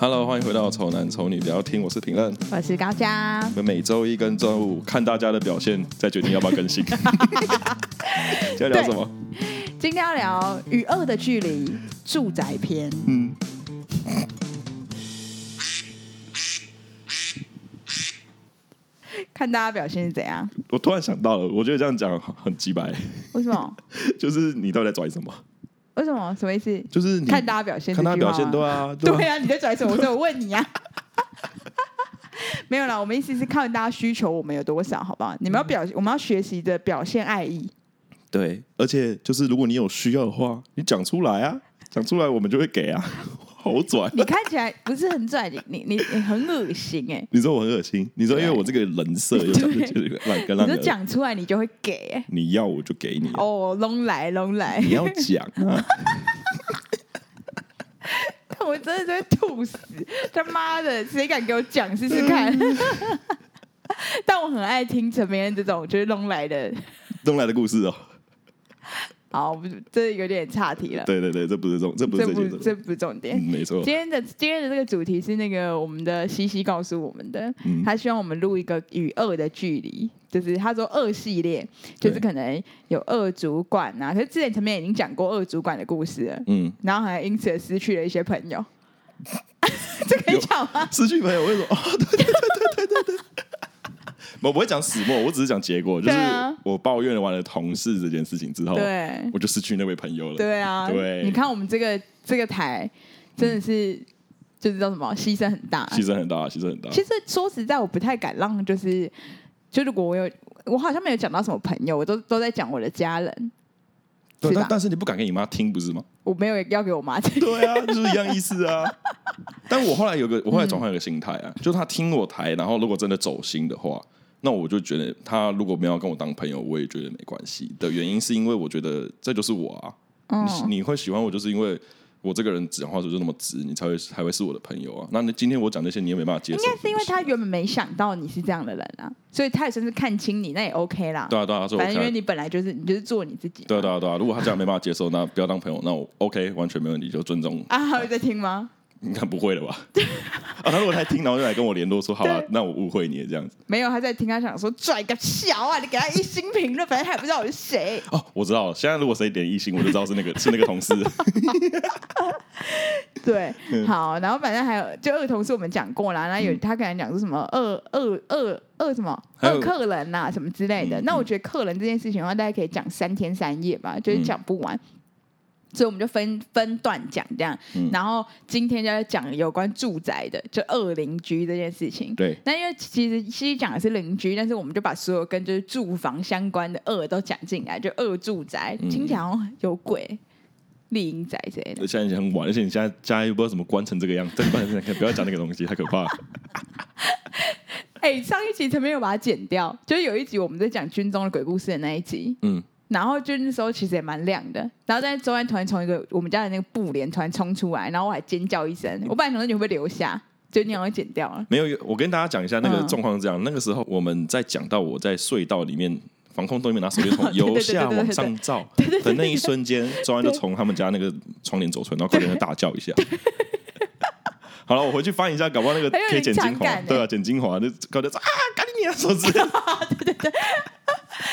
Hello，欢迎回到丑男丑女聊天，我是评论，我是高嘉。我们每周一跟周五看大家的表现，再决定要不要更新。今天聊什么？今天要聊与恶的距离住宅篇。嗯。看大家表现是怎样？我突然想到了，我觉得这样讲很鸡白。为什么？就是你到底在拽什么？为什么？什么意思？就是看大家表现，看他表现，对啊，对啊，你在拽什么？所以我问你啊。没有啦，我们意思是看大家需求，我们有多少，好不好？你们要表，我们要学习的表现爱意。对，而且就是如果你有需要的话，你讲出来啊，讲出来我们就会给啊。好拽！你看起来不是很拽，你你你很恶心哎！你说我很恶心？你说因为我这个人设又讲就 讲出来，你就会给哎！你要我就给你哦，龙来龙来！你要讲啊！我真的在吐死！他妈的，谁敢给我讲试试看？但我很爱听陈明恩这种就是龙来的拢来的故事哦。好，不，这有点岔题了。对对对，这不是重，这不是这不这不是重点。嗯、没错。今天的今天的这个主题是那个我们的西西告诉我们的，嗯、他希望我们录一个与恶的距离，就是他说恶系列，就是可能有恶主管啊。可是之前前面已经讲过恶主管的故事了，嗯，然后还因此而失去了一些朋友。这可以讲吗？失去朋友为什么？哦，对对对对对对。我不会讲始末，我只是讲结果，就是我抱怨完了同事这件事情之后，对，我就失去那位朋友了。对啊，对，你看我们这个这个台真的是，嗯、就是叫什么，牺牲很大，牺牲很大，牺牲很大。其实说实在，我不太敢让，就是就如果我有，我好像没有讲到什么朋友，我都都在讲我的家人。对，但但是你不敢给你妈听，不是吗？我没有要给我妈听。对啊，就是一样意思啊。但我后来有个，我后来转换一个心态啊，嗯、就是他听我台，然后如果真的走心的话。那我就觉得，他如果没有跟我当朋友，我也觉得没关系。的原因是因为我觉得这就是我啊。嗯、你你会喜欢我，就是因为我这个人讲话就是那么直，你才会才会是我的朋友啊。那今天我讲那些，你也没办法接受。应该是因为他原本没想到你是这样的人啊，所以他也算是看清你，那也 OK 啦。对啊对啊，反正因为你本来就是你就是做你自己。对啊对啊对啊，如果他这样没办法接受，那不要当朋友，那我 OK 完全没问题，就尊重。啊，还会在听吗？应该不会了吧？啊，他如果他听，然后就来跟我联络说，好了，那我误会你了这样子。没有，他在听，他想说拽个小啊，你给他一星评论，反正他也不知道我是谁。哦，我知道了，现在如果谁点一星，我就知道是那个是那个同事。对，好，然后反正还有就二同事我们讲过了，然后有他可能讲说什么二二二二什么二客人呐、啊、什么之类的。那我觉得客人这件事情的话，大家可以讲三天三夜吧，就是讲不完。所以我们就分分段讲这样，嗯、然后今天就要讲有关住宅的，就恶邻居这件事情。对，那因为其实其实讲的是邻居，但是我们就把所有跟就是住房相关的恶都讲进来，就恶住宅，听起来好像有鬼、厉阴宅之类的。现在已经很晚，而且你现在家又不知道怎么关成这个样子，不要讲那个东西，太可怕了。哎、欸，上一集前面有把它剪掉，就是有一集我们在讲军中的鬼故事的那一集。嗯。然后就那时候其实也蛮亮的，然后在周安突然从一个我们家的那个布帘突然冲出来，然后我还尖叫一声，我本来想说你会不会留下，就你好像剪掉了。没有，我跟大家讲一下那个状况是这样，嗯、那个时候我们在讲到我在隧道里面防空洞里面拿手电筒由下 往上照的那一瞬间，周安就从他们家那个窗帘走出来，然后快点大叫一下。好了，我回去翻一下，搞不好那个可以剪精华，对啊，剪精华就搞得啊，赶紧你啊，手指。对对对。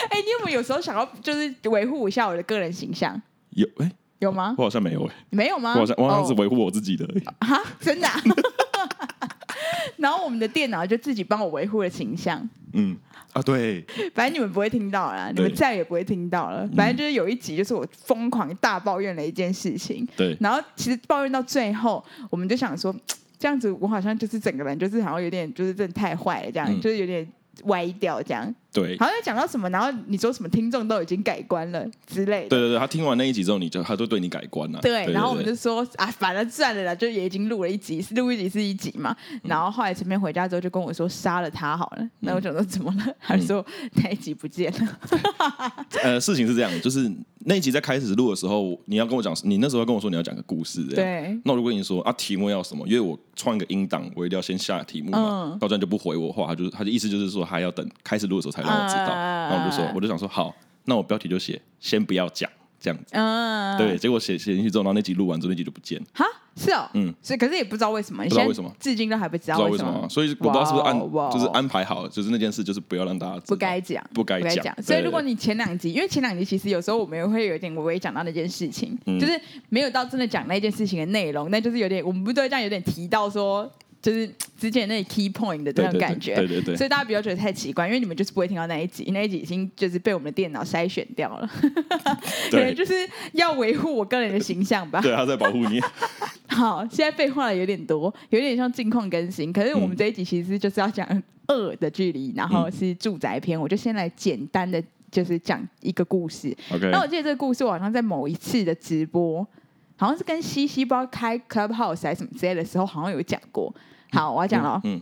哎、欸，你有没有有时候想要就是维护一下我的个人形象？有哎，欸、有吗？我好像没有哎、欸，没有吗？我好像我好像是维护我自己的啊，真的、啊。然后我们的电脑就自己帮我维护了形象。嗯啊，对。反正你们不会听到了，你们再也不会听到了。反正就是有一集，就是我疯狂大抱怨了一件事情。对。然后其实抱怨到最后，我们就想说，这样子我好像就是整个人就是好像有点就是真的太坏了，这样、嗯、就是有点歪掉这样。对，好像讲到什么，然后你说什么听众都已经改观了之类的。对对对，他听完那一集之后，你就他就对你改观了。对，然后我们就说啊，反正算了啦，就也已经录了一集，录一集是一集嘛。然后后来陈面回家之后就跟我说杀了他好了。那我想说怎么了？他说那一集不见了。呃，事情是这样，就是那一集在开始录的时候，你要跟我讲，你那时候跟我说你要讲个故事，对。那我就跟你说啊，题目要什么？因为我创一个音档，我一定要先下题目嘛。到这样就不回我话，他就他的意思就是说，还要等开始录的时候才让我知道。然后我就说，我就想说，好，那我标题就写，先不要讲，这样子。嗯，对，结果写写进去之后，然后那集录完之后，那集就不见。哈，是哦，嗯，所以可是也不知道为什么，不知道为什么，至今都还不知道为什么。不知道为什么，所以我不知道是不是按哇就是安排好，就是那件事就是不要让大家不该讲，不该讲。所以如果你前两集，因为前两集其实有时候我们也会有点微微讲到那件事情，就是没有到真的讲那件事情的内容，那就是有点我们不都会这样有点提到说。就是之前那 key point 的这种感觉，对对对，所以大家不要觉得太奇怪，因为你们就是不会听到那一集，那一集已经就是被我们的电脑筛选掉了。对，就是要维护我个人的形象吧。对，他在保护你。好，现在废话了有点多，有点像近况更新。可是我们这一集其实就是要讲二的距离，然后是住宅篇。我就先来简单的就是讲一个故事。OK。那我记得这个故事，我好像在某一次的直播，好像是跟西西不知道开 Clubhouse 还是什么之类的时候，好像有讲过。好，我要讲了。嗯，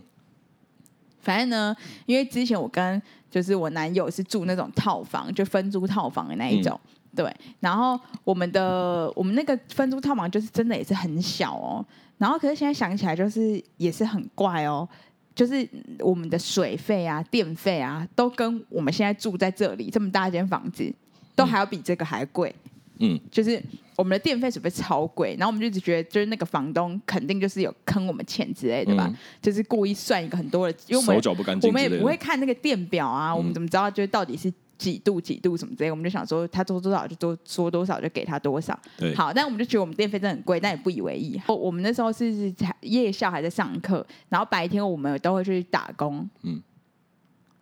反正呢，因为之前我跟就是我男友是住那种套房，就分租套房的那一种。嗯、对，然后我们的我们那个分租套房就是真的也是很小哦。然后可是现在想起来，就是也是很怪哦。就是我们的水费啊、电费啊，都跟我们现在住在这里这么大间房子，都还要比这个还贵。嗯，就是。我们的电费是不是超贵？然后我们就一直觉得，就是那个房东肯定就是有坑我们钱之类的吧，嗯、就是故意算一个很多的，因为我们手脚不干净，我们也不会看那个电表啊，嗯、我们怎么知道就是到底是几度几度什么之类？我们就想说他多多少就多说多少就给他多少。对，好，但我们就觉得我们电费真的很贵，但也不以为意。我们那时候是夜校还在上课，然后白天我们都会去打工。嗯，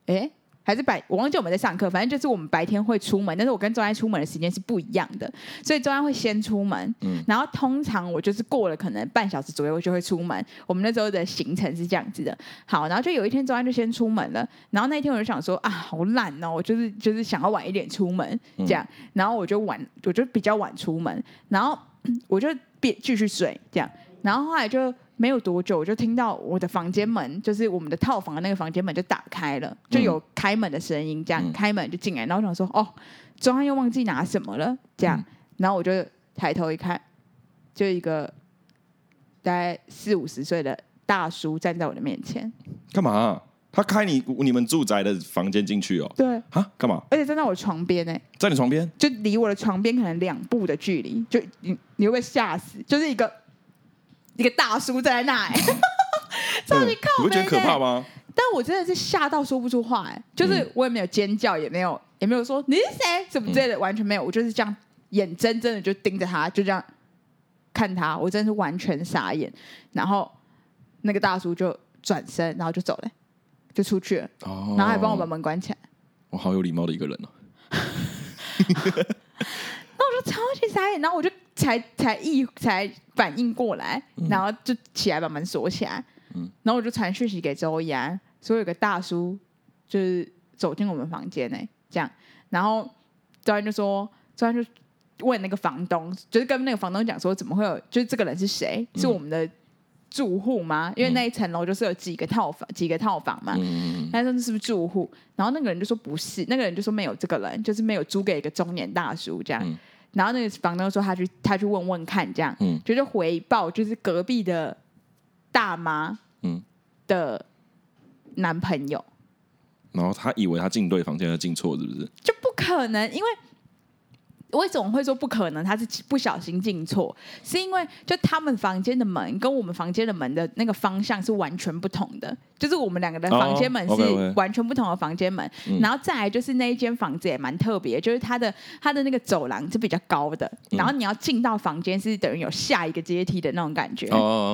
哎。还是白，我忘记我们在上课，反正就是我们白天会出门，但是我跟周安出门的时间是不一样的，所以周安会先出门，嗯，然后通常我就是过了可能半小时左右我就会出门。我们那时候的行程是这样子的，好，然后就有一天周安就先出门了，然后那一天我就想说啊，好懒哦，我就是就是想要晚一点出门这样，然后我就晚，我就比较晚出门，然后 我就别继续睡这样，然后后来就。没有多久，我就听到我的房间门，就是我们的套房的那个房间门就打开了，就有开门的声音，这样、嗯、开门就进来，然后我想说，哦，周安又忘记拿什么了，这样，嗯、然后我就抬头一看，就一个大概四五十岁的大叔站在我的面前，干嘛、啊？他开你你们住宅的房间进去哦？对，啊，干嘛？而且站在我床边呢，在你床边，就离我的床边可能两步的距离，就你你会不会吓死？就是一个。一个大叔站在那，哎，超级靠北，你不觉得可怕吗？但我真的是吓到说不出话，哎，就是我也没有尖叫，也没有也没有说你是谁什么之类的，完全没有，我就是这样眼睁睁的就盯着他，就这样看他，我真的是完全傻眼。然后那个大叔就转身，然后就走了，就出去了，然后还帮我把门关起来。我好有礼貌的一个人哦。那我就超级傻眼，然后我就。才才一才反应过来，然后就起来把门锁起来，嗯、然后我就传讯息给周一安，说有个大叔就是走进我们房间呢，这样，然后周安就说，周安就问那个房东，就是跟那个房东讲说，怎么会有，就是这个人是谁？是我们的住户吗？嗯、因为那一层楼就是有几个套房，几个套房嘛，他说这是不是住户？然后那个人就说不是，那个人就说没有这个人，就是没有租给一个中年大叔这样。嗯然后那个房东说他去他去问问看，这样，嗯，就是回报就是隔壁的大妈，嗯，的男朋友。然后他以为他进对房间，他进错是不是？就不可能，因为。为什么会说不可能？他是不小心进错，是因为就他们房间的门跟我们房间的门的那个方向是完全不同的，就是我们两个的房间门是完全不同的房间门。然后再来就是那一间房子也蛮特别，就是它的它的那个走廊是比较高的，然后你要进到房间是等于有下一个阶梯的那种感觉。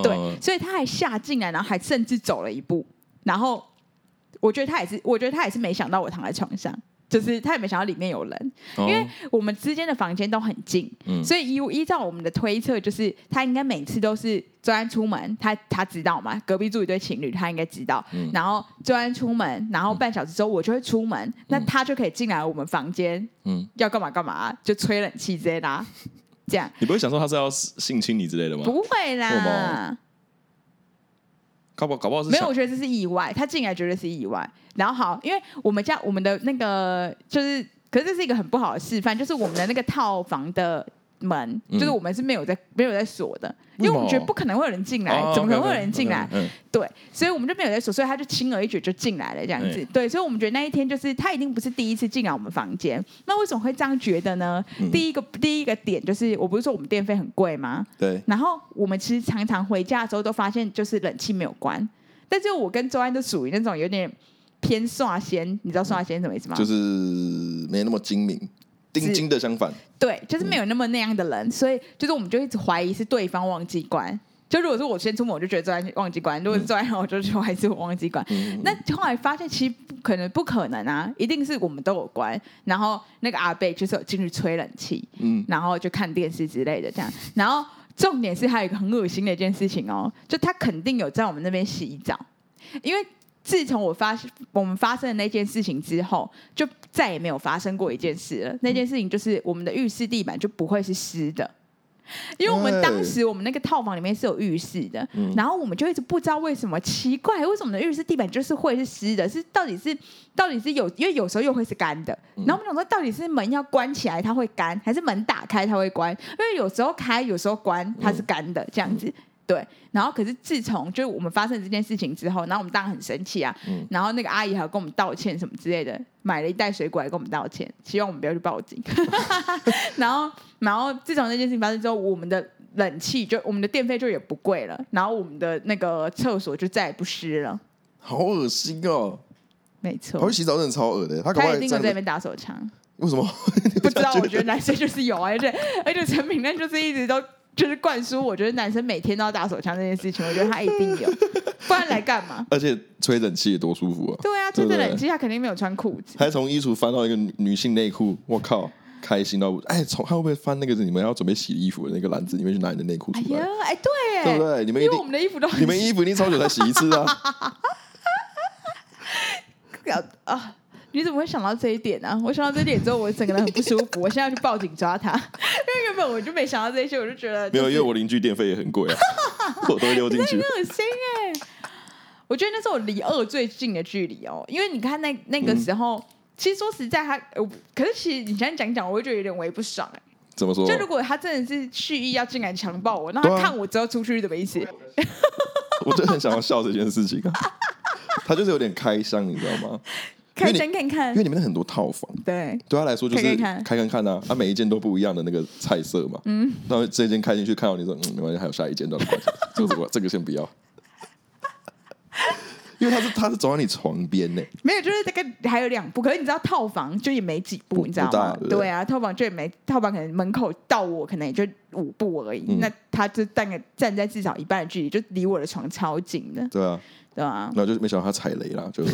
对，所以他还下进来，然后还甚至走了一步。然后我觉得他也是，我觉得他也是没想到我躺在床上。就是他也没想到里面有人，因为我们之间的房间都很近，嗯、所以依依照我们的推测，就是他应该每次都是周安出门，他他知道嘛，隔壁住一对情侣，他应该知道。嗯、然后周安出门，然后半小时之后我就会出门，嗯、那他就可以进来我们房间，嗯，要干嘛干嘛，就吹冷气之类的，这样。你不会想说他是要性侵你之类的吗？不会啦。搞不好搞不好是没有，我觉得这是意外。他进来绝对是意外。然后好，因为我们家我们的那个就是，可是这是一个很不好的示范，就是我们的那个套房的门，就是我们是没有在没有在锁的，因为我们觉得不可能会有人进来，怎么可能会有人进来？对，所以我们就没有在锁，所以他就轻而易举就进来了这样子。对，所以我们觉得那一天就是他一定不是第一次进来我们房间。那为什么会这样觉得呢？第一个第一个点就是，我不是说我们电费很贵吗？对。然后我们其实常常回家的时候都发现，就是冷气没有关。但是我跟周安都属于那种有点偏刷仙，你知道刷仙什么意思吗？就是没那么精明。丁金的相反，对，就是没有那么那样的人，嗯、所以就是我们就一直怀疑是对方忘记关。就如果是我先出门，我就觉得昨天忘记关；如果是昨天，我就说还是我忘记关。嗯、那后来发现其实不可能，不可能啊，一定是我们都有关。然后那个阿贝就是有进去吹冷气，嗯，然后就看电视之类的这样。然后重点是还有一个很恶心的一件事情哦，就他肯定有在我们那边洗澡，因为。自从我发生我们发生的那件事情之后，就再也没有发生过一件事了。那件事情就是我们的浴室地板就不会是湿的，因为我们当时我们那个套房里面是有浴室的，嗯、然后我们就一直不知道为什么奇怪，为什么的浴室地板就是会是湿的？是到底是到底是有，因为有时候又会是干的。然后我们想说，到底是门要关起来它会干，还是门打开它会关？因为有时候开，有时候关，它是干的这样子。对，然后可是自从就是我们发生这件事情之后，然后我们当然很生气啊，嗯、然后那个阿姨还要跟我们道歉什么之类的，买了一袋水果来跟我们道歉，希望我们不要去报警。然后，然后自从那件事情发生之后，我们的冷气就我们的电费就也不贵了，然后我们的那个厕所就再也不湿了。好恶心哦！没错，他会洗澡真的超恶的，他他一定会在那边打手枪。为什么？不知道，我觉得男生就是有啊，而且而且陈品任就是一直都。就是灌输，我觉得男生每天都要打手枪这件事情，我觉得他一定有，不然来干嘛？而且吹冷气也多舒服啊！对啊，吹着冷气，他肯定没有穿裤子。还从衣橱翻到一个女性内裤，我靠，开心到不哎！从他会不会翻那个你们要准备洗衣服的那个篮子里面去拿你的内裤出来？哎，对，对不对？你们因为我们的衣服都你们衣服一定超久才 洗一次啊！啊。你怎么会想到这一点呢、啊？我想到这一点之后，我整个人很不舒服。我现在要去报警抓他，因为原本我就没想到这些，我就觉得、就是、没有，因为我邻居电费也很贵啊，我都会溜进去。很恶心哎、欸！我觉得那是我离二最近的距离哦，因为你看那那个时候，嗯、其实说实在他，他可是其实你现在讲讲，我会觉得有点微不爽哎。怎么说？就如果他真的是蓄意要进来强暴我，那他看我之后出去是什么意思？我真的很想要笑这件事情啊！他就是有点开箱，你知道吗？开灯看看，因为里面很多套房，对，对他来说就是开看看。啊，他每一间都不一样的那个菜色嘛，嗯，然后这间开进去看到你说，嗯，没关系，还有下一间，都没关系，这个 这个先不要，因为他是他是走到你床边呢，没有，就是这个还有两步，可是你知道套房就也没几步，你知道吗？对。啊，套房就也没套房，可能门口到我可能也就五步而已，那他就大概站在至少一半的距离，就离我的床超近的，对啊。对啊，那就没想到他踩雷了，就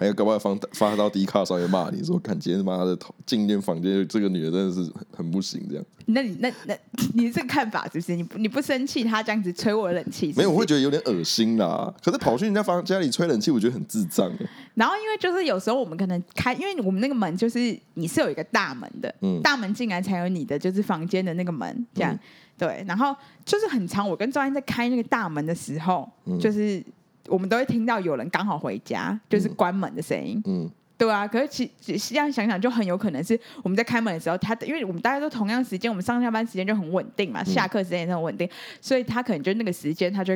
还有搞不好放发到 D 卡上面骂你说，看今天妈的进间房间，这个女的真的是很不行这样。那你那那你这个看法是不是？你你不生气他这样子吹我的冷气？没有，我会觉得有点恶心啦。可是跑去人家房家里吹冷气，我觉得很智障。然后因为就是有时候我们可能开，因为我们那个门就是你是有一个大门的，嗯，大门进来才有你的就是房间的那个门，这样、嗯、对。然后就是很长，我跟赵安在开那个大门的时候，嗯、就是。我们都会听到有人刚好回家，就是关门的声音。嗯，对啊。可是其实这样想想，就很有可能是我们在开门的时候，他因为我们大家都同样时间，我们上下班时间就很稳定嘛，下课时间也很稳定，所以他可能就那个时间，他就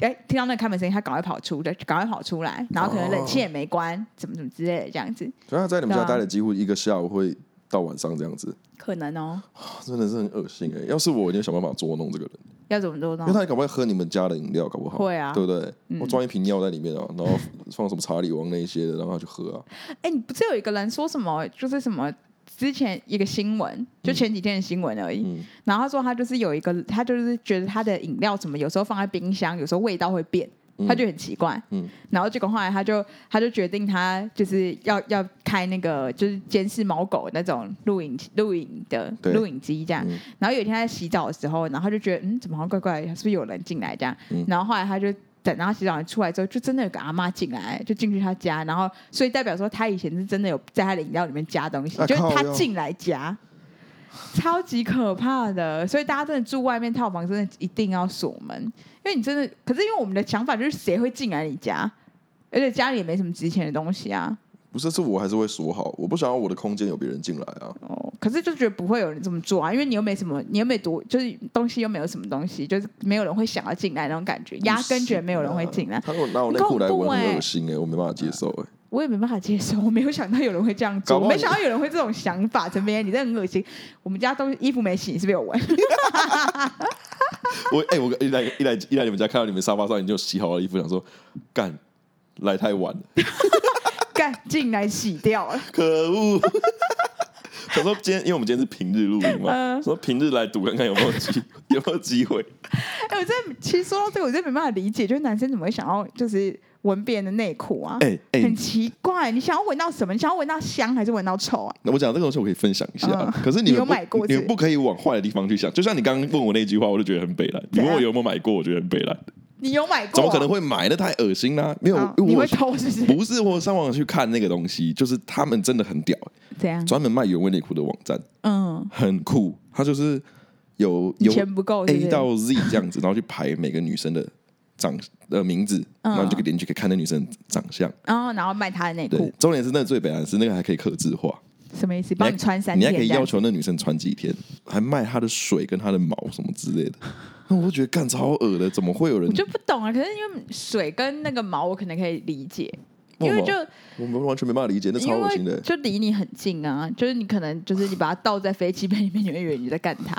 哎听到那个开门声音，他赶快跑出的，赶快跑出来，然后可能冷气也没关，怎么怎么之类的这样子。所以他在你们家待了几乎一个下午，会到晚上这样子。可能哦，真的是很恶心哎！要是我，一定想办法捉弄这个人。要怎么捉弄？因为他也搞不好喝你们家的饮料，搞不好会啊，对不对？嗯、我装一瓶尿在里面啊，然后放什么查理王那一些的，让他去喝啊。哎，你不是有一个人说什么？就是什么之前一个新闻，就前几天的新闻而已。嗯、然后他说他就是有一个，他就是觉得他的饮料怎么有时候放在冰箱，有时候味道会变。他就很奇怪，嗯，然后结果后来他就他就决定他就是要要开那个就是监视猫狗那种录影录影的录影机这样，嗯、然后有一天他在洗澡的时候，然后他就觉得嗯怎么好像怪怪的，是不是有人进来这样？嗯、然后后来他就等到他洗澡完出来之后，就真的有个阿妈进来，就进去他家，然后所以代表说他以前是真的有在他的饮料里面加东西，啊、就是他进来加。超级可怕的，所以大家真的住外面套房，真的一定要锁门，因为你真的，可是因为我们的想法就是谁会进来你家，而且家里也没什么值钱的东西啊。不是，是我还是会锁好，我不想要我的空间有别人进来啊。哦，可是就觉得不会有人这么做啊，因为你又没什么，你又没多，就是东西又没有什么东西，就是没有人会想要进来那种感觉，压根觉得没有人会进来。他说拿我内裤来闻，很恶心哎、欸，我没办法接受哎、欸。我也没办法接受，我没有想到有人会这样做，我没想到有人会这种想法。陈明，你真的很恶心。我们家东西衣服没洗，你是不是有闻？我哎、欸，我一来一来一来你们家看到你们沙发上已经有洗好的衣服，想说干来太晚了。干进来洗掉了，可恶！他说今天，因为我们今天是平日录音嘛，呃、说平日来赌看看有没有机 有没有机会。哎、欸，我真的其实说到这个，我真的没办法理解，就是男生怎么会想要就是闻别人的内裤啊？哎很奇怪，你想要闻到什么？你想要闻到香还是闻到臭啊？那我讲这个东西我可以分享一下，呃、可是你，你有买过？你们不可以往坏的地方去想。就像你刚刚问我那句话，我就觉得很北蓝。你问我有没有买过，我觉得很北烂。你有买过？怎么可能会买？那太恶心啦！没有，哦、你会偷是不是？不是，我上网去看那个东西，就是他们真的很屌。怎样？专门卖原味内裤的网站，嗯，很酷。他就是有有钱不够 A 到 Z 这样子，然后去排每个女生的长的名字，嗯、然后你就可以点进去可以看那女生长相，哦，然后卖她的内裤。重点是那个最北烂是那个还可以刻字化，什么意思？帮你穿三天，你还可以要求那女生穿几天，还卖她的水跟她的毛什么之类的。那我就觉得干超恶的，怎么会有人？我就不懂啊。可是因为水跟那个毛，我可能可以理解，因为就我们完全没办法理解，那超恶心的。就离你很近啊，就是你可能就是你把它倒在飞机杯里面，你会以为你在干它，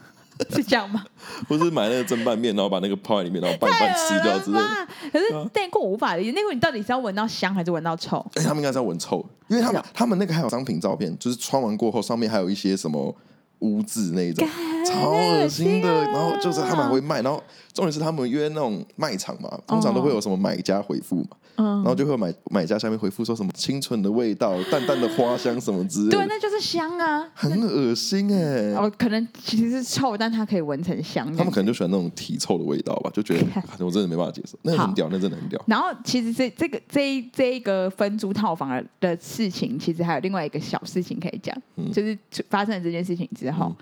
是这样吗？不是买那个蒸拌面，然后把那个泡在里面，然后拌一拌吃掉之类的。可是内裤我无法理解，内裤你到底是要闻到香还是闻到臭？哎，他们应该是要闻臭，因为他们他们那个还有商品照片，就是穿完过后上面还有一些什么。污渍那一种，超恶心的。然后就是他们还会卖，然后重点是他们约那种卖场嘛，通常都会有什么买家回复嘛，然后就会买买家下面回复说什么清纯的味道、淡淡的花香什么之类的。对，那就是香啊，很恶心哎。哦，可能其实是臭，但它可以闻成香。他们可能就喜欢那种体臭的味道吧，就觉得 我真的没办法接受。那很屌，那真的很屌。然后其实这这个这一这一个分租套房的事情，其实还有另外一个小事情可以讲，就是发生了这件事情之后。好，嗯、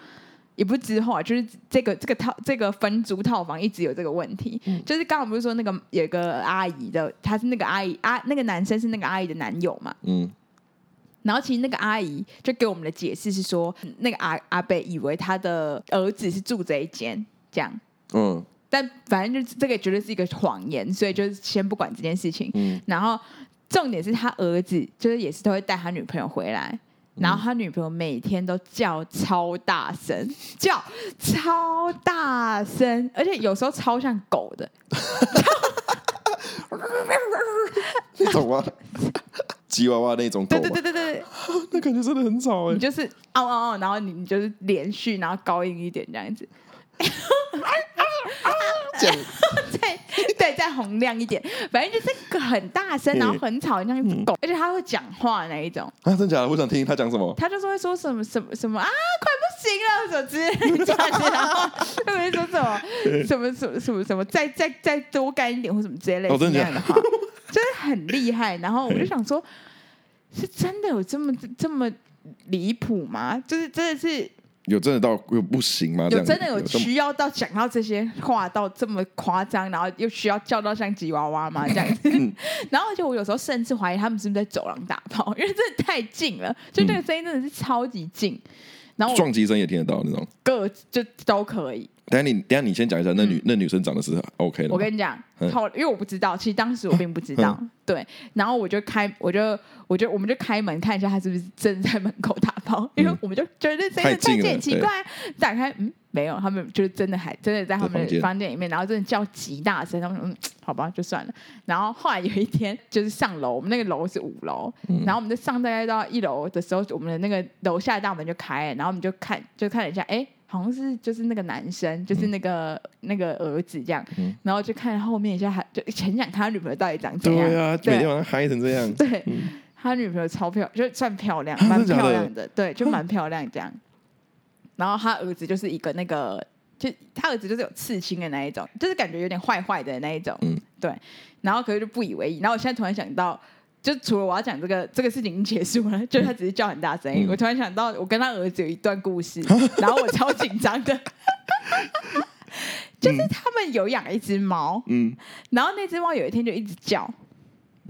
也不是之后啊，就是这个这个套这个分租套房一直有这个问题，嗯、就是刚刚不是说那个有个阿姨的，她是那个阿姨啊，那个男生是那个阿姨的男友嘛，嗯，然后其实那个阿姨就给我们的解释是说，那个阿阿伯以为他的儿子是住这一间，这样，嗯，但反正就这个绝对是一个谎言，所以就先不管这件事情，嗯，然后重点是他儿子就是也是都会带他女朋友回来。然后他女朋友每天都叫超大声，叫超大声，而且有时候超像狗的，你懂吗？吉娃娃那种狗，对对对对对，那感觉真的很吵哎。你就是嗷嗷嗷，然后你你就是连续，然后高音一点这样子。这样 对对，再洪亮一点，反正就是个很大声，然后很吵，像一只狗，而且他会讲话那一种。啊，真假的？我想听他讲什么。他就是会说什么什么什么啊，快不行了，什么之类的，然后他会说什么 什么什么什么什么，再再再多干一点或什么之类的，这样的话，真的很厉害。然后我就想说，是真的有这么这么离谱吗？就是真的是。有真的到有不行吗？有真的有需要到讲到这些话到这么夸张，然后又需要叫到像吉娃娃吗？这样子，然后而且我有时候甚至怀疑他们是不是在走廊打炮，因为真的太近了，就那个声音真的是超级近，然后撞击声也听得到那种，各就都可以。等下你等下你先讲一下，那女那女生长得是 OK 的。我跟你讲，后因为我不知道，其实当时我并不知道，对，然后我就开我就。我就我们就开门看一下她是不是真的在门口打包，因为我们就觉得这个太见奇怪。打开，嗯，没有，他们就是真的还真的在他们的房间里面，然后真的叫极大声。他们说，嗯，好吧，就算了。然后后来有一天就是上楼，我们那个楼是五楼，然后我们就上大概到一楼的时候，我们的那个楼下大门就开了，然后我们就看就看了一下，哎，好像是就是那个男生，就是那个那个儿子这样，然后就看后面一下，他就很想他女朋友到底长怎样。对啊，每天晚上嗨成这样。对。他女朋友超漂亮，就算漂亮，蛮漂亮的，对，就蛮漂亮这样。然后他儿子就是一个那个，就他儿子就是有刺青的那一种，就是感觉有点坏坏的那一种，嗯，对。然后可是就不以为意。然后我现在突然想到，就除了我要讲这个这个事情已经结束了，就他只是叫很大声音。我突然想到，我跟他儿子有一段故事，然后我超紧张的，就是他们有养一只猫，嗯，然后那只猫有一天就一直叫。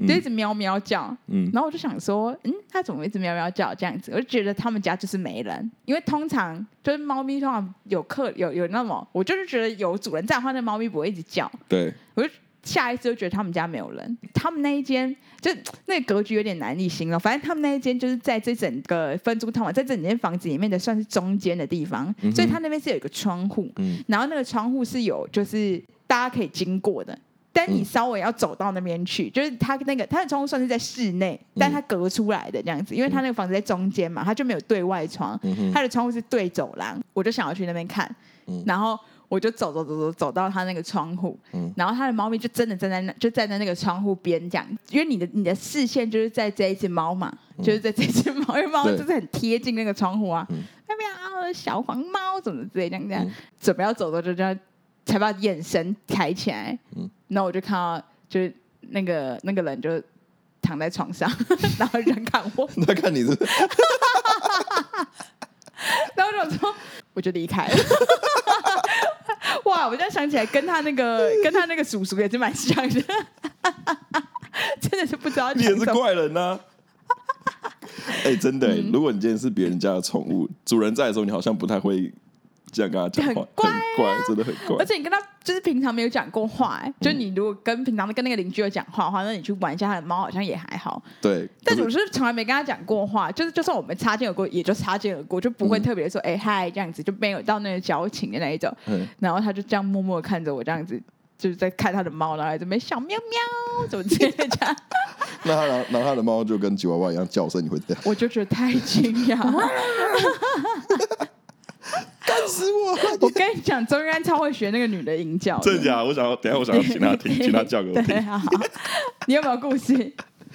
就一直喵喵叫。嗯，然后我就想说，嗯，它怎么一直喵喵叫这样子？我就觉得他们家就是没人，因为通常就是猫咪通常有客有有那么，我就是觉得有主人在的话，那猫咪不会一直叫。对，我就下一次就觉得他们家没有人，他们那一间就那个格局有点难以形容。反正他们那一间就是在这整个分租套房，在这整间房子里面的算是中间的地方，嗯所以他那边是有一个窗户，嗯然后那个窗户是有就是大家可以经过的。但你稍微要走到那边去，嗯就是他那个他的窗户算是在室内，但他隔出来的这样子，因为他那个房子在中间嘛，他就没有对外窗，嗯他的窗户是对走廊，我就想要去那边看，嗯然后我就走走走走走到他那个窗户，嗯。然后他的猫咪就真的站在那，就站在那个窗户边这样，因为你的你的视线就是在这一只猫嘛，就是在这只猫，因为猫就是很贴近那个窗户啊，嗯喵喵，小黄猫？怎么之类这样这样，嗯。准备要走的就这样，才把眼神抬起来，嗯。然后我就看到就是那个那个人就躺在床上，然后人看我，那看你是然后我就说我就离开了。哇！我现在想起来，跟他那个 跟他那个叔叔也是蛮像的，真的是不知道你也是。怪人呐、哎、真的、欸，嗯如果你今天是别人家的宠物，主人在的时候，你好像不太会这样跟他讲话，很乖啊很怪，真的很乖而。且你跟他就是平常没有讲过话、哎，就你如果跟平常跟那个邻居有讲话的话，那你去玩一下他的猫，好像也还好。对，但我是从来没跟他讲过话，就是就算我们擦肩而过，也就擦肩而过，就不会特别说哎嗨、这样子，就没有到那个交情的那一种。嗯然后他就这样默默地看着我，这样子就是在看他的猫，然后在这边小喵喵，怎么之类的这样，那他然后然后他的猫就跟吉娃娃一样叫声，你会这样我就觉得太惊讶。干死我！我跟你讲，钟玉安超会学那个女的吟叫的，真的假的？我想要等下我想要请他听，请他叫给我，听。好，你有没有故事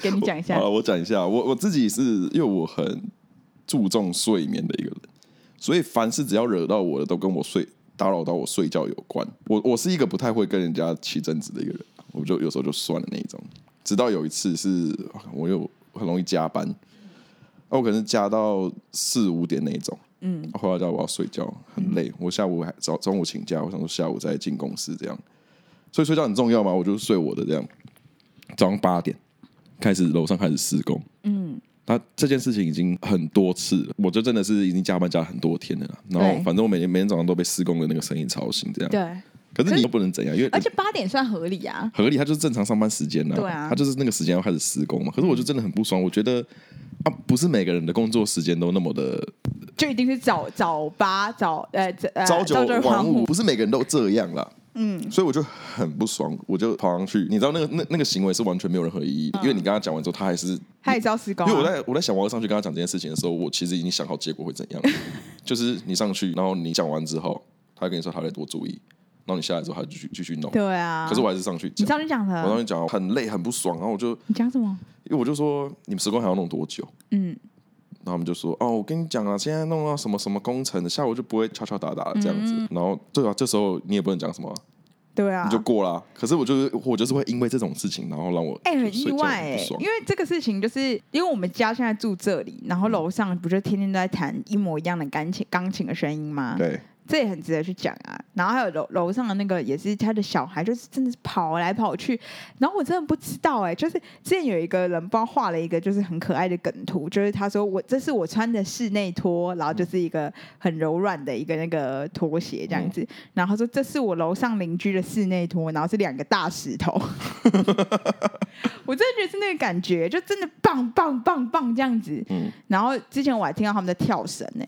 给你讲一下好？了，我讲一下，我我自己是因为我很注重睡眠的一个人，所以凡是只要惹到我的，都跟我睡打扰到我睡觉有关。我我是一个不太会跟人家起争执的一个人，我就有时候就算了那一种。直到有一次是我又很容易加班，那我可能加到四五点那一种，嗯，后来叫我要睡觉，很累，我下午还早中午请假，我想说下午再进公司这样，所以睡觉很重要嘛，我就睡我的这样。早上八点开始楼上开始施工，嗯，那这件事情已经很多次了，我就真的是已经加班加很多天了啦。然后反正我每天每天早上都被施工的那个声音吵醒，这样。对，可是你又不能怎样，因为而且八点算合理啊。合理，他就是正常上班时间呢。对啊他就是那个时间要开始施工嘛。可是我就真的很不爽，我觉得啊，不是每个人的工作时间都那么的就一定是早早八早呃呃朝九晚晚五，不是每个人都这样啦。嗯，所以我就很不爽，我就跑上去。你知道那个那那个行为是完全没有任何意义的，因为你跟他讲完之后，他还是他也是要施工啊、因为我在我在想我要上去跟他讲这件事情的时候，我其实已经想好结果会怎样。就是你上去，然后你讲完之后，他跟你说他得多注意，然后你下来之后，他继续继续弄。对啊。可是我还是上去讲，你上去讲我上的，去讲很累很不爽，然后我就你讲什么？因为我就说你们施工还要弄多久？嗯，然后我们就说哦，我跟你讲啊，现在弄到什么什么工程的，下午就不会敲敲打打的这样子。嗯然后对啊，这时候你也不能讲什么啊，对啊，你就过啦。可是我就是我就是会因为这种事情，然后让我哎、很意外哎、因为这个事情就是因为我们家现在住这里，然后楼上不就天天都在弹一模一样的钢琴钢琴的声音吗？对，这也很值得去讲啊。然后还有楼楼上的那个也是他的小孩，就是真的是跑来跑去。然后我真的不知道哎、就是之前有一个人不知道画了一个就是很可爱的梗图，就是他说我这是我穿的室内拖，然后就是一个很柔软的一个那个拖鞋这样子。然后他说这是我楼上邻居的室内拖，然后是两个大石头。我真的觉得是那个感觉，就真的棒棒棒棒这样子。嗯然后之前我还听到他们在跳绳呢、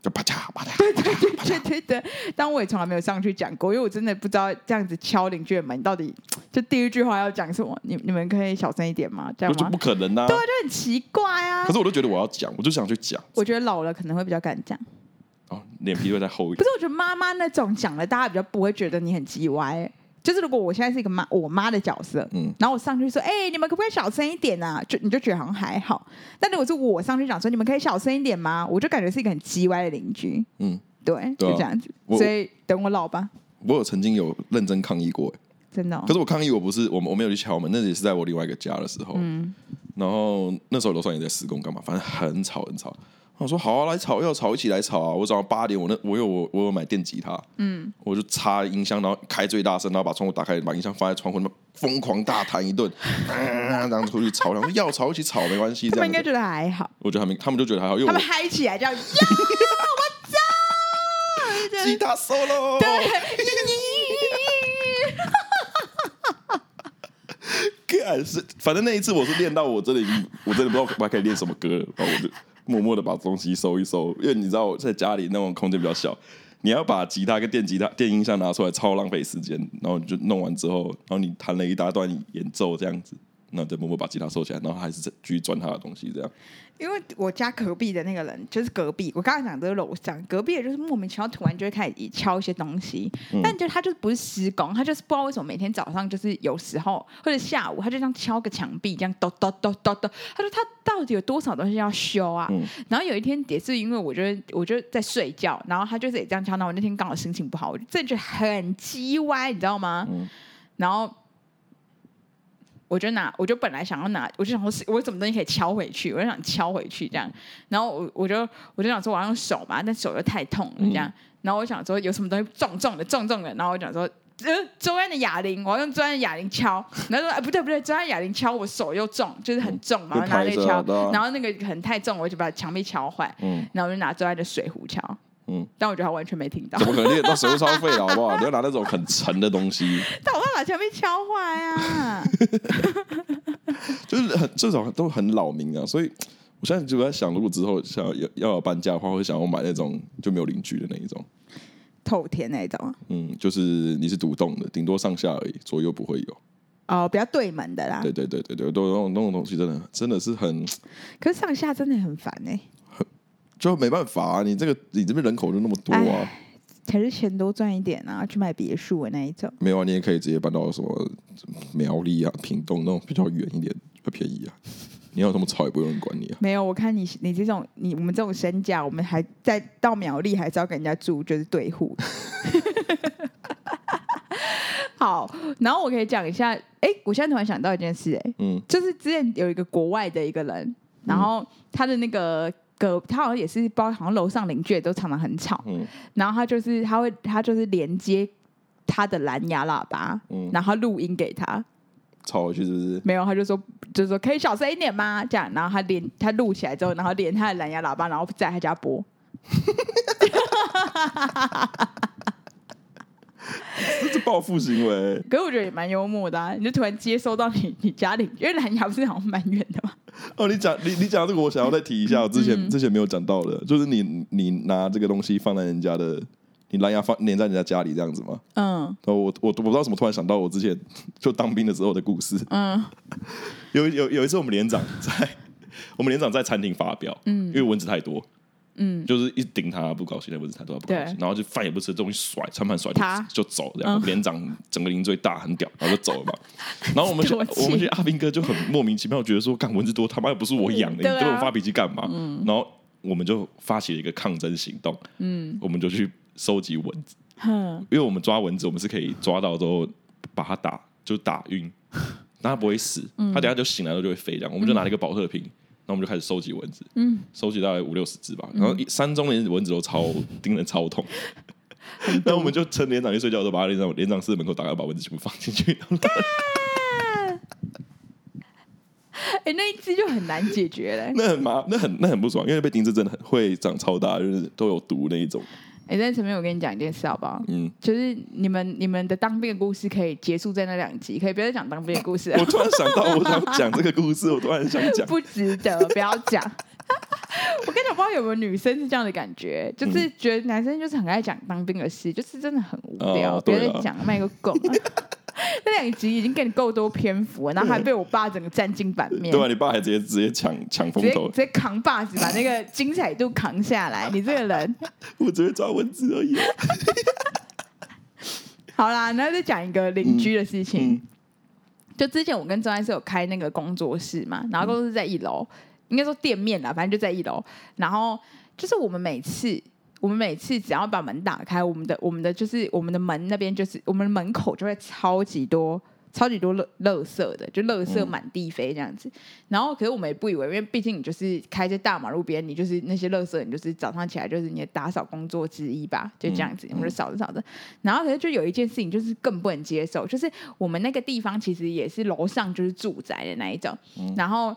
就啪嚓啪嚓。对对对对对，但我也从来没有上去讲过，因为我真的不知道这样子敲邻居的门到底就第一句话要讲什么。你你们可以小声一点吗？这样吗就就不？可能啊！对啊，就很奇怪啊可。是我都觉得我要讲，我就想去讲。我觉得老了可能会比较敢讲，哦，脸皮会再厚一点。可是？我觉得妈妈那种讲了，大家比较不会觉得你很叽歪。就是如果我现在是一个妈，我妈的角色，嗯然后我上去说，哎、你们可不可以小声一点啊？就你就觉得好像还好。但如果是我上去讲说，你们可以小声一点吗？我就感觉是一个很叽歪的邻居。嗯，对，就这样子。我所以等我老吧，我有曾经有认真抗议过，真的哦、可是我抗议我不是我我没有去敲门，那也是在我另外一个家的时候。嗯然后那时候楼上也在施工，干嘛？反正很吵很吵。我说好啊，来吵要吵，一起来吵啊！我早上八点，我那我有我我有买电吉他，嗯，我就插音箱，然后开最大声，然后把窗户打开，把音箱放在窗户，那疯狂大弹一顿，然后出去吵，然后要吵一起吵没关系。他们应该觉得还好，我觉得他们他们就觉得还好，因为他们嗨起来这样，呀，我操，吉他 solo，对，干是，反正那一次我是练到我真的已经，我真的不知道我还可以练什么歌了，然后我就。默默的把东西收一收，因为你知道我在家里那种空间比较小，你要把吉他跟电吉他、电音箱拿出来，超浪费时间。然后你就弄完之后，然后你弹了一大段演奏这样子。那再默默把吉他收起来，然后还是继续转他的东西，这样。因为我家隔壁的那个人就是隔壁，我刚才讲的是楼上，隔壁的就是莫名其妙突然就会开始敲一些东西，嗯、但就他就不是施工，他就是不知道为什么每天早上就是有时候或者下午他就这样敲个墙壁，这样咚咚咚咚咚。他说他到底有多少东西要修啊？嗯、然后有一天也是因为我觉得我就在睡觉，然后他就是也这样敲，那我那天刚好心情不好，我就真的觉得很鸡歪，你知道吗？嗯、然后。我就拿，我就本来想要拿，我就想说，我什么东西可以敲回去？我就想敲回去这样，然后我我就我就想说，我要用手嘛，但手又太痛了这样，嗯、然后我想说，有什么东西重重的、重重的，然后我想说，呃，周安的哑铃，我要用周安的哑铃敲，然后说，哎，不对不对，周安哑铃敲我手又重，就是很重嘛，然后拿那个敲，然后那个很太重，我就把墙壁敲坏，嗯，然后我就拿周安的水壶敲。嗯，但我觉得他完全没听到。怎么可能？你那水壶超费了，好不好？你要拿那种很沉的东西。但我怕把墙壁敲坏啊！就是很这种都很老民啊，所以我现在就在想，如果之后想要要要搬家的话，会想要买那种就没有邻居的那一种，透天那种。嗯，就是你是独栋的，顶多上下而已，左右不会有。哦，比较对门的啦。对对对对对，都那种那种东西，真的真的是很。可是上下真的很烦哎、欸。就没办法啊，你这个你这边人口就那么多啊，还是钱多赚一点啊，去买别墅的那一种。没有啊，你也可以直接搬到什么苗栗啊、屏东那种比较远一点，会便宜啊。你要这么吵也不用人管你啊。没有，我看你你这种你我们这种身价，我们还在到苗栗还是要跟人家住，就是对户。好，然后我可以讲一下，哎，我现在突然想到一件事，哎，嗯，就是之前有一个国外的一个人，然后他的那个。隔他好像也是包，好像楼上邻居也都常常很吵。嗯，然后他就是他会他就是连接他的蓝牙喇叭，嗯，然后录音给他，吵回去是不是？没有，他就说就是说可以小声一点吗？这样，然后他连他录起来之后，然后连他的蓝牙喇叭，然后在他家播。这是报复行为，可是我觉得也蛮幽默的啊！你就突然接收到你你家里，因为蓝牙不是好像蛮远的嘛。哦，你讲你你讲这个，我想要再提一下，我之前、嗯、之前没有讲到的，就是你你拿这个东西放在人家的，你蓝牙放连在人家家里这样子吗？嗯。我我我不知道怎么突然想到我之前 就当兵的时候的故事。嗯。有有有一次我们连长在我们连长在餐厅发表，嗯，因为蚊子太多。嗯，就是一顶他不高兴，那不是他都要不高兴，然后就饭也不吃，东西甩餐盘甩就走，这样连长整个营最大很屌，然后就走了嘛。然后我们去我们去阿兵哥就很莫名其妙，觉得说干蚊子多，他妈又不是我养的，你对我发脾气干嘛？然后我们就发起了一个抗争行动，嗯，我们就去收集蚊子，因为我们抓蚊子，我们是可以抓到之后把它打就打晕，但它不会死，它等下就醒来了就会飞，这样我们就拿了一个保特瓶。那我们就开始收集蚊子，嗯，收集大概五六十只吧。然后山中连蚊子都超 叮人超痛，然后我们就趁连长去睡觉的时候，把连长连长室门口打开，把蚊子全部放进去。哎，那一只就很难解决嘞，那很麻，那很那很不爽，因为被叮蛰真的很会长超大，就是都有毒那一种。哎，在前面我跟你讲一件事好不好？嗯，就是你们你们的当兵的故事可以结束在那两集，可以不要再讲当兵的故事。我突然想到，我想讲这个故事，我突然想讲，不值得，不要讲。我跟你讲，不知道有没有女生是这样的感觉，就是觉得男生就是很爱讲当兵的事，就是真的很无聊，别人讲卖个够。那两集已经给你够多篇幅了，然后还被我爸整个占尽版面。对啊，你爸还直接直接抢抢风头，直接扛把子把那个精彩度扛下来。你这个人，我只会抓蚊子而已。好啦，那再讲一个邻居的事情。嗯嗯、就之前我跟周安是有开那个工作室嘛，然后工作室在一楼，应该说店面啦，反正就在一楼。然后就是我们每次。我们每次只要把门打开，我们的我们的就是我们的门那边就是我们的门口就会超级多超级多垃垃圾的，就垃圾满地飞这样子。嗯、然后可是我们也不以为，因为毕竟你就是开在大马路边，你就是那些垃圾，你就是早上起来就是你的打扫工作之一吧，就这样子，我们就扫着扫着。然后可是就有一件事情就是更不能接受，就是我们那个地方其实也是楼上就是住宅的那一种，嗯、然后。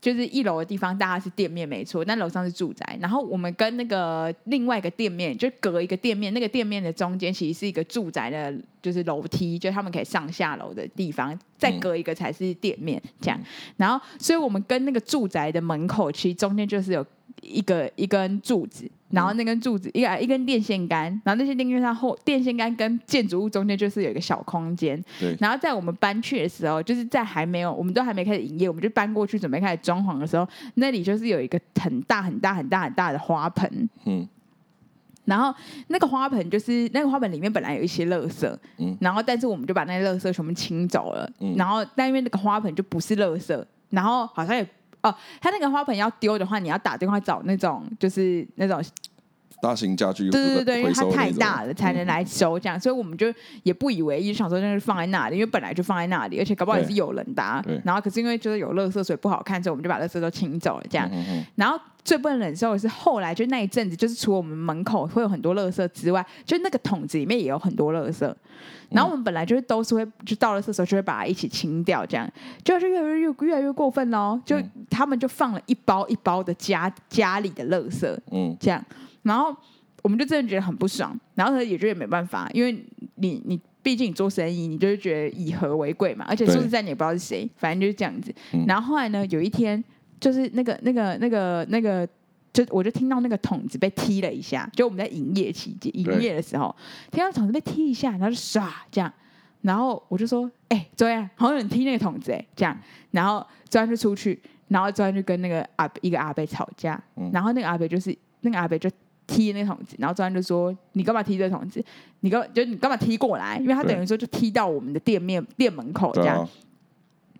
就是一楼的地方，大家是店面没错，但楼上是住宅。然后我们跟那个另外一个店面，就隔一个店面，那个店面的中间其实是一个住宅的，就是楼梯，就他们可以上下楼的地方。再隔一个才是店面，这样。然后，所以我们跟那个住宅的门口，其实中间就是有一个一根柱子。然后那根柱子，一个一根电线杆，然后那些电线杆后，电线杆跟建筑物中间就是有一个小空间。对。然后在我们搬去的时候，就是在还没有，我们都还没开始营业，我们就搬过去准备开始装潢的时候，那里就是有一个很大很大很大很大的花盆。嗯。然后那个花盆就是那个花盆里面本来有一些垃圾。嗯。然后但是我们就把那些垃圾全部清走了。嗯。然后但因为那个花盆就不是垃圾，然后好像也。哦，他那个花盆要丢的话，你要打电话找那种，就是那种大型家具。对对对，因为它太大了，才能来收这样，嗯、所以我们就也不以为意，就想说那是放在那里，因为本来就放在那里，而且搞不好也是有人的、啊。然后可是因为就是有垃圾，所以不好看，所以我们就把垃圾都清走了这样。嗯嗯然后最不能忍受的是后来就那一阵子，就是除了我们门口会有很多垃圾之外，就那个桶子里面也有很多垃圾。然后我们本来就是都是会，就到了厕所就会把它一起清掉，这样，就是越来越越越来越过分喽。就他们就放了一包一包的家家里的垃圾，嗯，这样，然后我们就真的觉得很不爽，然后他也觉得没办法，因为你你毕竟你做生意，你就是觉得以和为贵嘛，而且说实在你也不知道是谁，反正就是这样子。然后后来呢，有一天就是那个那个那个那个。就我就听到那个桶子被踢了一下，就我们在营业期间营业的时候，听到桶子被踢一下，然后就唰这样，然后我就说：“哎、欸，周安，好像有人踢那个桶子哎、欸，这样。”然后周安就出去，然后周安就跟那个阿一个阿伯吵架，然后那个阿伯就是那个阿伯就踢那个桶子，然后周安就说：“你干嘛踢这个桶子？你干就你干嘛踢过来？因为他等于说就踢到我们的店面店门口这样。”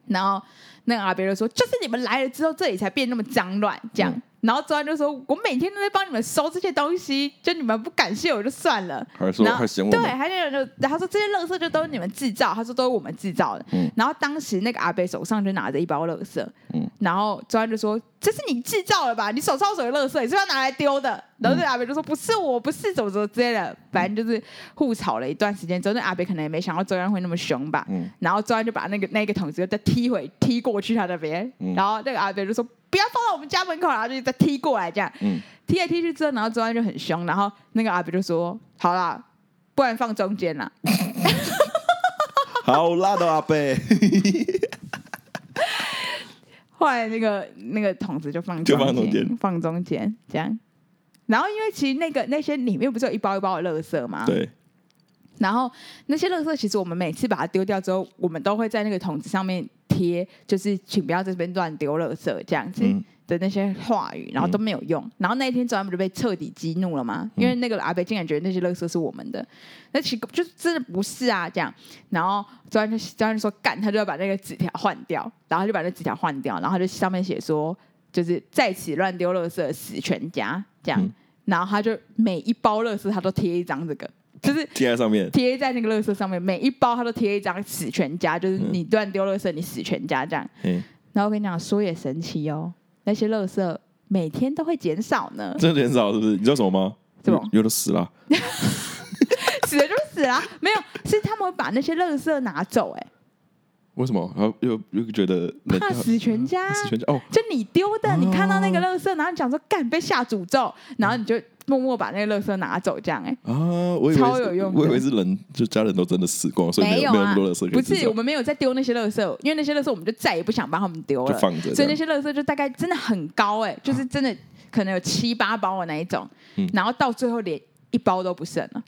然后那个阿伯就说：“就是你们来了之后，这里才变那么脏乱这样。”然后周安就说：“我每天都在帮你们收这些东西，就你们不感谢我就算了。”还说还嫌我对，还有人就然后说这些垃圾就都是你们制造，他说都是我们制造的。嗯、然后当时那个阿伯手上就拿着一包垃圾，嗯、然后周安就说：“这是你制造的吧？你手上有垃圾，你是要拿来丢的？”然后那个阿北就说：“不是我，不是，怎么怎么之类的。”反正就是互吵了一段时间之后，那阿北可能也没想到周安会那么凶吧。嗯、然后周安就把那个那个桶子再踢回踢过去他那边，嗯、然后那个阿北就说。不要放到我们家门口，然后就再踢过来，这样，嗯、踢来踢去之后，然后周安就很凶，然后那个阿北就说：“好啦，不然放中间啦。”好辣的阿伯。后来那个那个桶子就放中间，放中间，放中间，这样。然后因为其实那个那些里面不是有一包一包的垃圾吗？对。然后那些垃圾其实我们每次把它丢掉之后，我们都会在那个桶子上面。贴就是请不要在这边乱丢垃圾这样子的那些话语，然后都没有用。然后那一天周安不就被彻底激怒了吗？因为那个阿伯竟然觉得那些垃圾是我们的，那其实就真的不是啊，这样。然后周安就周安就说干，他就要把那个纸条换掉，然后就把那纸条换掉，然后就上面写说，就是在此乱丢垃圾的死全家这样。然后他就每一包垃圾他都贴一张这个。就是贴在上面，贴在那个垃圾上面，每一包他都贴一张“死全家”，就是你乱丢垃圾，你死全家这样。嗯、然后我跟你讲，说也神奇哦，那些垃圾每天都会减少呢。真的减少是不是？你知道什么吗？什么？有的死了，死了就死了，没有，是他们会把那些垃圾拿走、欸。哎，为什么？然后又又觉得怕死全家，死全家哦，就你丢的，你看到那个垃圾，然后你讲说干被下诅咒，然后你就。默默把那个垃圾拿走，这样哎、欸、啊，我以为超有用，我以为是人，就家人都真的死光，所以没有没有那么多垃圾。不是，我们没有在丢那些垃圾，因为那些垃圾我们就再也不想帮他们丢了，放着。所以那些垃圾就大概真的很高哎、欸，就是真的可能有七八包的那一种，嗯、然后到最后连一包都不剩了。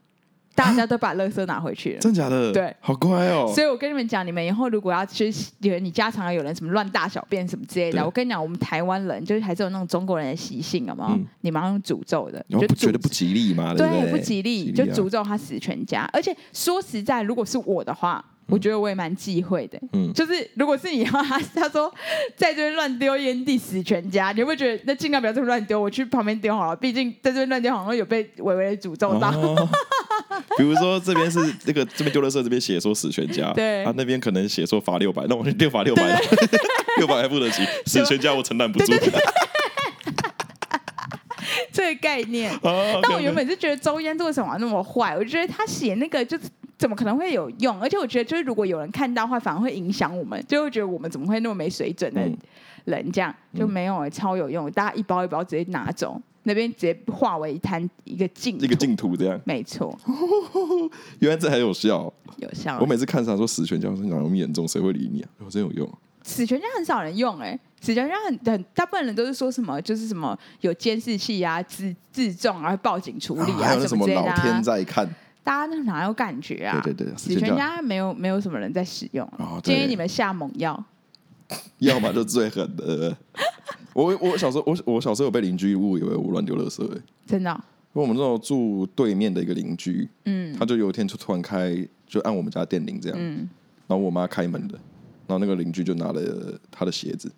大家都把垃圾拿回去了，真假的？对，好乖哦。所以我跟你们讲，你们以后如果要去，你家常有人什么乱大小便什么之类的，我跟你讲，我们台湾人就是还是有那种中国人的习性，有没有？嗯、你马上用诅咒的，就觉得不吉利嘛，对不对？不吉利，吉利啊、就诅咒他死全家。而且说实在，如果是我的话。我觉得我也蛮忌讳的，嗯，就是如果是你的话，他他说在这边乱丢烟蒂死全家，你会不会觉得那尽量不要这么乱丢？我去旁边丢好了，毕竟在这边乱丢好像有被微微的诅咒到。哦、比如说这边是那个这边丢垃圾，这边写说死全家，对，啊那边可能写说罚六百，那我就六罚六百，六百还不得起，死全家我承担不住。这个概念，但我原本是觉得周嫣做什么那么坏，我觉得他写那个就是怎么可能会有用？而且我觉得就是如果有人看到的话，反而会影响我们，就会觉得我们怎么会那么没水准的人这样就没有，超有用，大家一包一包直接拿走，那边直接化为一滩一个净一个净土这样，没错。原来这还有效，有效。我每次看上说死全家，我说哪那么严重？谁会理你啊？真有用。死全家很少人用哎、欸，死全家很很大部分人都是说什么就是什么有监视器啊，自自重啊，报警处理啊，还有什么老天在看，大家那哪有感觉啊？对对对，死全家没有没有什么人在使用，建议你们下猛药，要么就最狠的。我我小时候我我小时候有被邻居误以为我乱丢垃圾哎，真的、哦，因为我们那时候住对面的一个邻居，嗯，他就有一天就突然开就按我们家电铃这样，嗯，然后我妈开门的。然后那个邻居就拿了他的鞋子，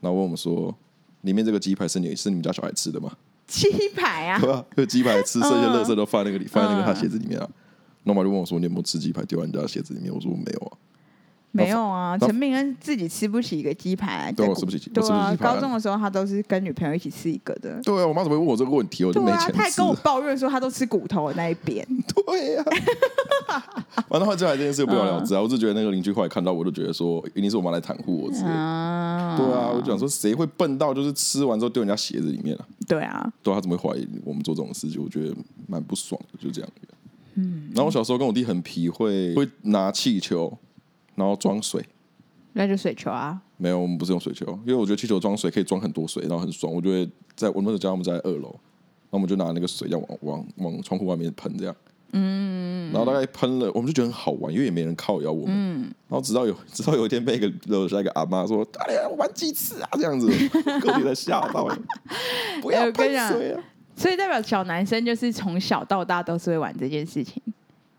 然后问我们说：“里面这个鸡排是你是你们家小孩吃的吗？”鸡排啊，对吧？这鸡排吃剩下垃圾都放在那个里，放在那个他鞋子里面啊。然后我妈就问我说：“你有没有吃鸡排丢在人家鞋子里面？”我说：“我没有啊。”没有啊，陈明恩自己吃不起一个鸡排，对，我吃不起鸡。对啊，高中的时候他都是跟女朋友一起吃一个的。对啊，我妈怎么会问我这个问题？我就没钱吃。他还跟我抱怨说他都吃骨头的那一边。对啊。完了后来这件事不了了之啊！我就觉得那个邻居后来看到我，就觉得说一定是我妈来袒护我之类。对啊，我就想说谁会笨到就是吃完之后丢人家鞋子里面啊？对啊。对啊，他怎么会怀疑我们做这种事情？我觉得蛮不爽的，就这样。嗯。然后我小时候跟我弟很皮，会会拿气球，然后装水。那就水球啊？没有，我们不是用水球，因为我觉得气球装水可以装很多水，然后很爽。我就会在我们那时候家，我们在二楼，那我们就拿那个水要往往往窗户外面喷，这样。嗯。然后大概喷了，我们就觉得很好玩，因为也没人靠邀我们。嗯。然后直到有直到有一天被一个楼下一个阿妈说：“哎呀，玩几次啊？”这样子，隔壁的吓到了。不要喷水啊！所以代表小男生就是从小到大都是会玩这件事情，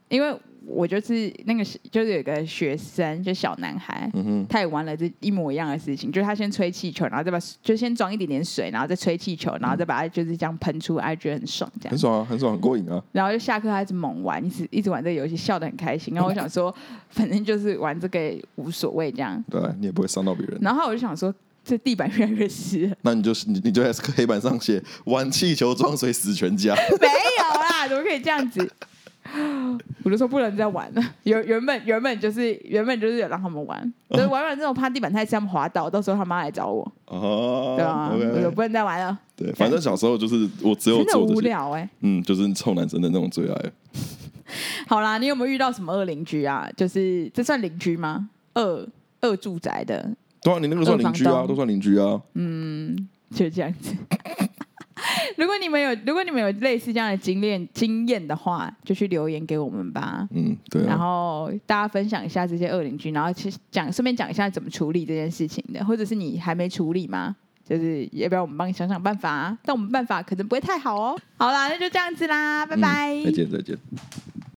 因为。我就是那个，就是有个学生，就小男孩，嗯、哼他也玩了这一模一样的事情，就是他先吹气球，然后再把就先装一点点水，然后再吹气球，然后再把它就是这样喷出来，觉得很爽，这样很爽啊，很爽，很过瘾啊。然后就下课，他一直猛玩，一直一直玩这个游戏，笑得很开心。然后我想说，反正就是玩这个也无所谓，这样。对，你也不会伤到别人。然后我就想说，这地板越来越湿，那你就你你就在黑板上写“玩气球装水死全家”。没有啦，怎么可以这样子？我就说不能再玩了。原原本原本就是原本就是有让他们玩，就是玩完之后怕地板太湿，他们滑倒，到时候他妈来找我。哦，对啊，我就不能再玩了。对，反正小时候就是我只有真的无聊哎。嗯，就是臭男生的那种最爱。好啦，你有没有遇到什么恶邻居啊？就是这算邻居吗？恶恶住宅的。对啊，你那个算邻居啊，都算邻居啊。嗯，就这样子。如果你们有，如果你们有类似这样的经验经验的话，就去留言给我们吧。嗯，对、啊。然后大家分享一下这些恶邻居，然后其实讲顺便讲一下怎么处理这件事情的，或者是你还没处理吗？就是要不要我们帮你想想办法？但我们办法可能不会太好哦。好啦，那就这样子啦，拜拜。嗯、再见，再见。